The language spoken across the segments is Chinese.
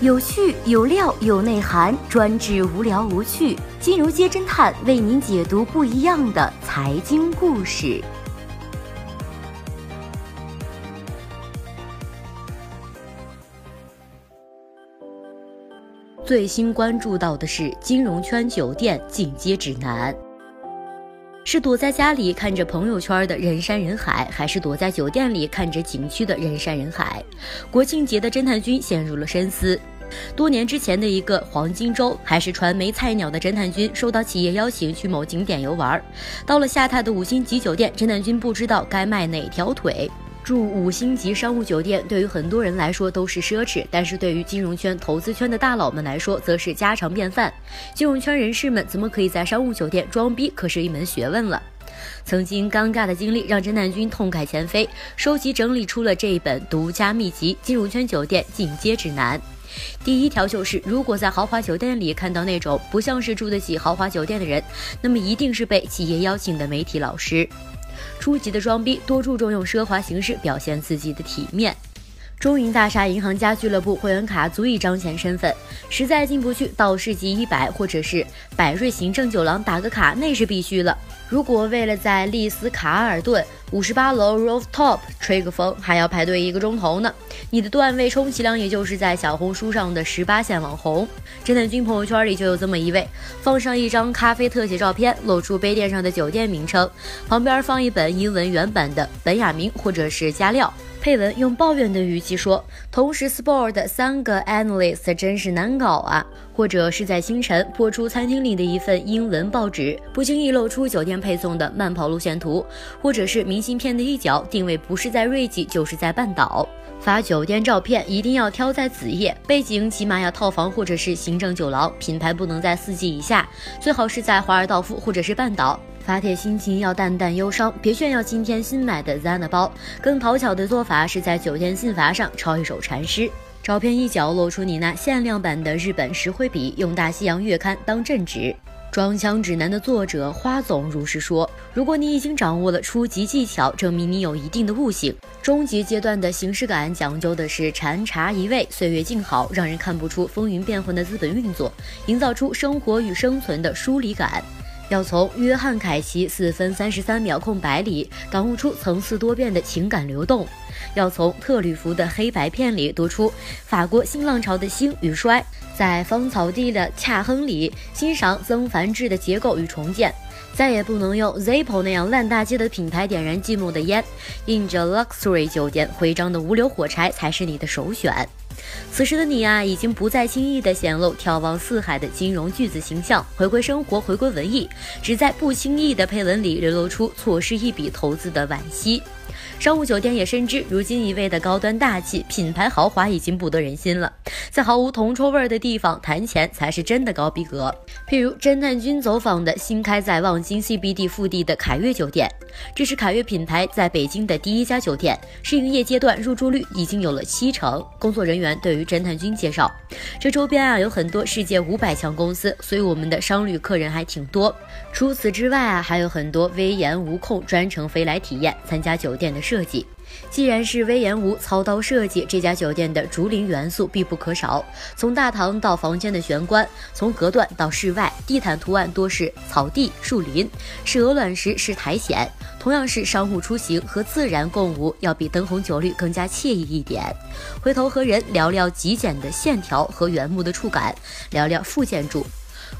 有趣有料有内涵，专治无聊无趣。金融街侦探为您解读不一样的财经故事。最新关注到的是金融圈酒店进阶指南。是躲在家里看着朋友圈的人山人海，还是躲在酒店里看着景区的人山人海？国庆节的侦探君陷入了深思。多年之前的一个黄金周，还是传媒菜鸟的侦探君受到企业邀请去某景点游玩，到了下榻的五星级酒店，侦探君不知道该迈哪条腿。住五星级商务酒店对于很多人来说都是奢侈，但是对于金融圈、投资圈的大佬们来说，则是家常便饭。金融圈人士们怎么可以在商务酒店装逼，可是一门学问了。曾经尴尬的经历让侦探君痛改前非，收集整理出了这一本独家秘籍《金融圈酒店进阶指南》。第一条就是，如果在豪华酒店里看到那种不像是住得起豪华酒店的人，那么一定是被企业邀请的媒体老师。初级的装逼多注重用奢华形式表现自己的体面。中银大厦银行家俱乐部会员卡足以彰显身份，实在进不去，到世纪一百或者是百瑞行政酒廊打个卡，那是必须了。如果为了在丽思卡尔顿五十八楼 rooftop 吹个风，还要排队一个钟头呢，你的段位充其量也就是在小红书上的十八线网红。侦探君朋友圈里就有这么一位，放上一张咖啡特写照片，露出杯垫上的酒店名称，旁边放一本英文原版的本雅明或者是加料。配文用抱怨的语气说：“同时，Sport 三个 analyst 真是难搞啊！”或者是在清晨播出餐厅里的一份英文报纸，不经意露出酒店配送的慢跑路线图，或者是明信片的一角定位不是在瑞吉就是在半岛。发酒店照片一定要挑在子夜，背景起码要套房或者是行政酒廊，品牌不能在四季以下，最好是在华尔道夫或者是半岛。发帖心情要淡淡忧伤，别炫耀今天新买的 Zana 包。更讨巧的做法是在酒店信罚上抄一首禅诗。照片一角露出你那限量版的日本石灰笔，用大西洋月刊当镇纸。装腔指南的作者花总如是说：如果你已经掌握了初级技巧，证明你有一定的悟性。中级阶段的形式感讲究的是禅茶一味，岁月静好，让人看不出风云变幻的资本运作，营造出生活与生存的疏离感。要从约翰凯奇四分三十三秒空白里感悟出层次多变的情感流动；要从特吕弗的黑白片里读出法国新浪潮的兴与衰；在芳草地的恰亨里欣赏曾梵志的结构与重建。再也不能用 Zippo 那样烂大街的品牌点燃寂寞的烟，印着 Luxury 酒店徽章的无硫火柴才是你的首选。此时的你啊，已经不再轻易的显露眺望四海的金融巨子形象，回归生活，回归文艺，只在不轻易的配文里流露出错失一笔投资的惋惜。商务酒店也深知，如今一味的高端大气、品牌豪华已经不得人心了，在毫无铜臭味的地方谈钱才是真的高逼格。譬如侦探君走访的新开在望京 CBD 腹地的凯悦酒店，这是凯悦品牌在北京的第一家酒店，试营业阶段入住率已经有了七成。工作人员对于侦探君介绍，这周边啊有很多世界五百强公司，所以我们的商旅客人还挺多。除此之外啊，还有很多威严无控专程飞来体验参加酒店的。设计，既然是威严无操刀设计，这家酒店的竹林元素必不可少。从大堂到房间的玄关，从隔断到室外，地毯图案多是草地、树林，是鹅卵石，是苔藓。同样是商务出行和自然共舞，要比灯红酒绿更加惬意一点。回头和人聊聊极简的线条和原木的触感，聊聊副建筑。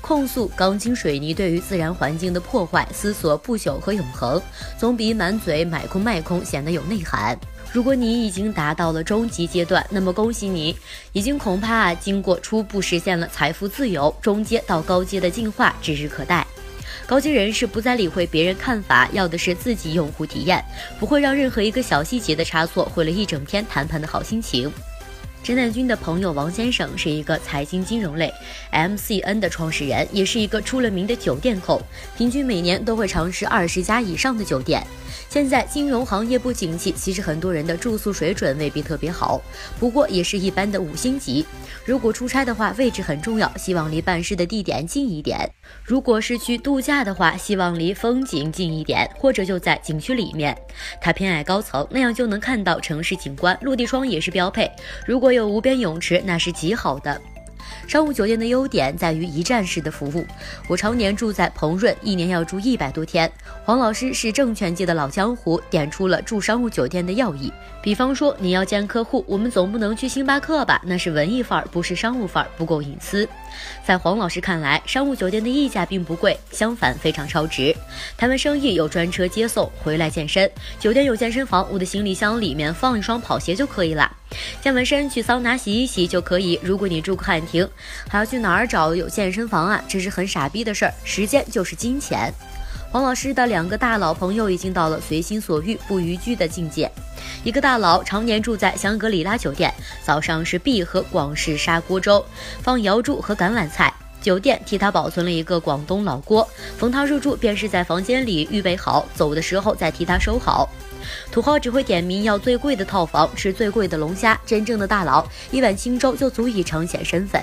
控诉钢筋水泥对于自然环境的破坏，思索不朽和永恒，总比满嘴买空卖空显得有内涵。如果你已经达到了中级阶段，那么恭喜你，已经恐怕经过初步实现了财富自由，中阶到高阶的进化指日可待。高阶人士不再理会别人看法，要的是自己用户体验，不会让任何一个小细节的差错毁了一整天谈判的好心情。陈乃军的朋友王先生是一个财经金融类 MCN 的创始人，也是一个出了名的酒店控，平均每年都会尝试二十家以上的酒店。现在金融行业不景气，其实很多人的住宿水准未必特别好，不过也是一般的五星级。如果出差的话，位置很重要，希望离办事的地点近一点。如果是去度假的话，希望离风景近一点，或者就在景区里面。他偏爱高层，那样就能看到城市景观，落地窗也是标配。如果有有无边泳池，那是极好的。商务酒店的优点在于一站式的服务。我常年住在鹏润，一年要住一百多天。黄老师是证券界的老江湖，点出了住商务酒店的要义。比方说，你要见客户，我们总不能去星巴克吧？那是文艺范儿，不是商务范儿，不够隐私。在黄老师看来，商务酒店的溢价并不贵，相反非常超值。谈完生意有专车接送，回来健身。酒店有健身房，我的行李箱里面放一双跑鞋就可以了。健完身去桑拿洗一洗就可以。如果你住汉庭，还要去哪儿找有健身房啊？这是很傻逼的事儿。时间就是金钱。黄老师的两个大佬朋友已经到了随心所欲不逾矩的境界。一个大佬常年住在香格里拉酒店，早上是必喝广式砂锅粥，放瑶柱和橄榄菜。酒店替他保存了一个广东老锅，逢他入住便是在房间里预备好，走的时候再替他收好。土豪只会点名要最贵的套房，吃最贵的龙虾。真正的大佬，一碗清粥就足以彰显身份。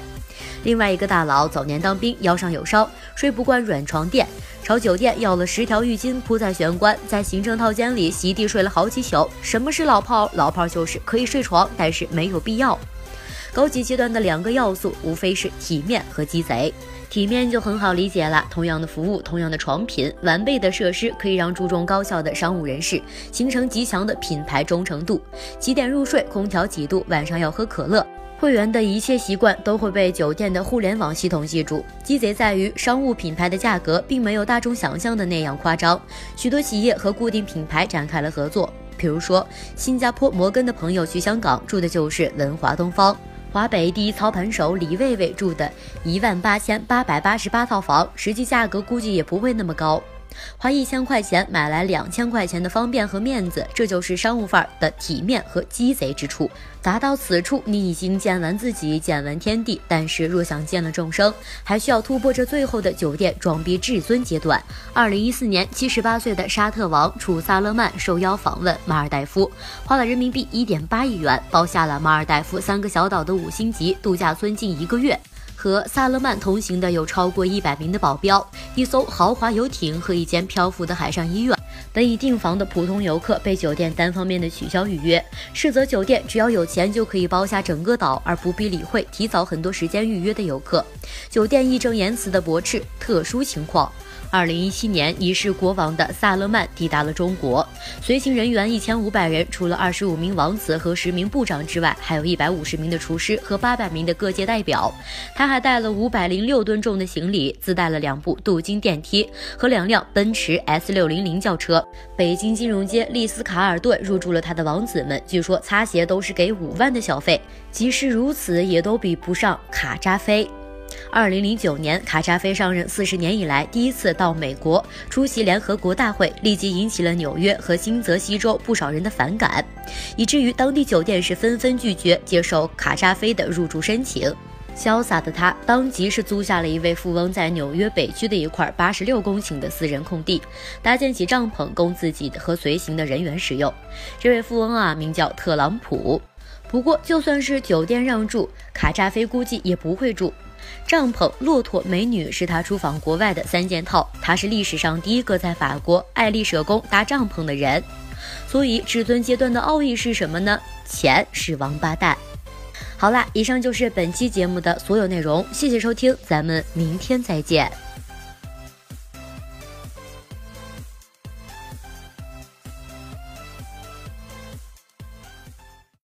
另外一个大佬早年当兵，腰上有伤，睡不惯软床垫，朝酒店要了十条浴巾铺在玄关，在行政套间里席地睡了好几宿。什么是老炮儿？老炮儿就是可以睡床，但是没有必要。高级阶段的两个要素，无非是体面和鸡贼。体面就很好理解了，同样的服务，同样的床品，完备的设施，可以让注重高效的商务人士形成极强的品牌忠诚度。几点入睡？空调几度？晚上要喝可乐。会员的一切习惯都会被酒店的互联网系统记住。鸡贼在于商务品牌的价格并没有大众想象的那样夸张，许多企业和固定品牌展开了合作。比如说，新加坡摩根的朋友去香港住的就是文华东方。华北第一操盘手李卫卫住的一万八千八百八十八套房，实际价格估计也不会那么高。花一千块钱买来两千块钱的方便和面子，这就是商务范儿的体面和鸡贼之处。达到此处，你已经见完自己，见完天地。但是若想见了众生，还需要突破这最后的酒店装逼至尊阶段。二零一四年，七十八岁的沙特王储萨勒曼受邀访问马尔代夫，花了人民币一点八亿元，包下了马尔代夫三个小岛的五星级度假村近一个月。和萨勒曼同行的有超过一百名的保镖，一艘豪华游艇和一间漂浮的海上医院。本已订房的普通游客被酒店单方面的取消预约。斥责酒店只要有钱就可以包下整个岛，而不必理会提早很多时间预约的游客。酒店义正言辞的驳斥特殊情况。二零一七年，已是国王的萨勒曼抵达了中国，随行人员一千五百人，除了二十五名王子和十名部长之外，还有一百五十名的厨师和八百名的各界代表。他还带了五百零六吨重的行李，自带了两部镀金电梯和两辆奔驰 S 六零零轿车。北京金融街丽思卡尔顿入住了他的王子们，据说擦鞋都是给五万的小费，即使如此，也都比不上卡扎菲。二零零九年，卡扎菲上任四十年以来第一次到美国出席联合国大会，立即引起了纽约和新泽西州不少人的反感，以至于当地酒店是纷纷拒绝接受卡扎菲的入住申请。潇洒的他当即是租下了一位富翁在纽约北区的一块八十六公顷的私人空地，搭建起帐篷供自己和随行的人员使用。这位富翁啊，名叫特朗普。不过，就算是酒店让住，卡扎菲估计也不会住。帐篷、骆驼、美女是他出访国外的三件套。他是历史上第一个在法国爱丽舍宫搭帐篷的人。所以，至尊阶段的奥义是什么呢？钱是王八蛋。好啦，以上就是本期节目的所有内容，谢谢收听，咱们明天再见。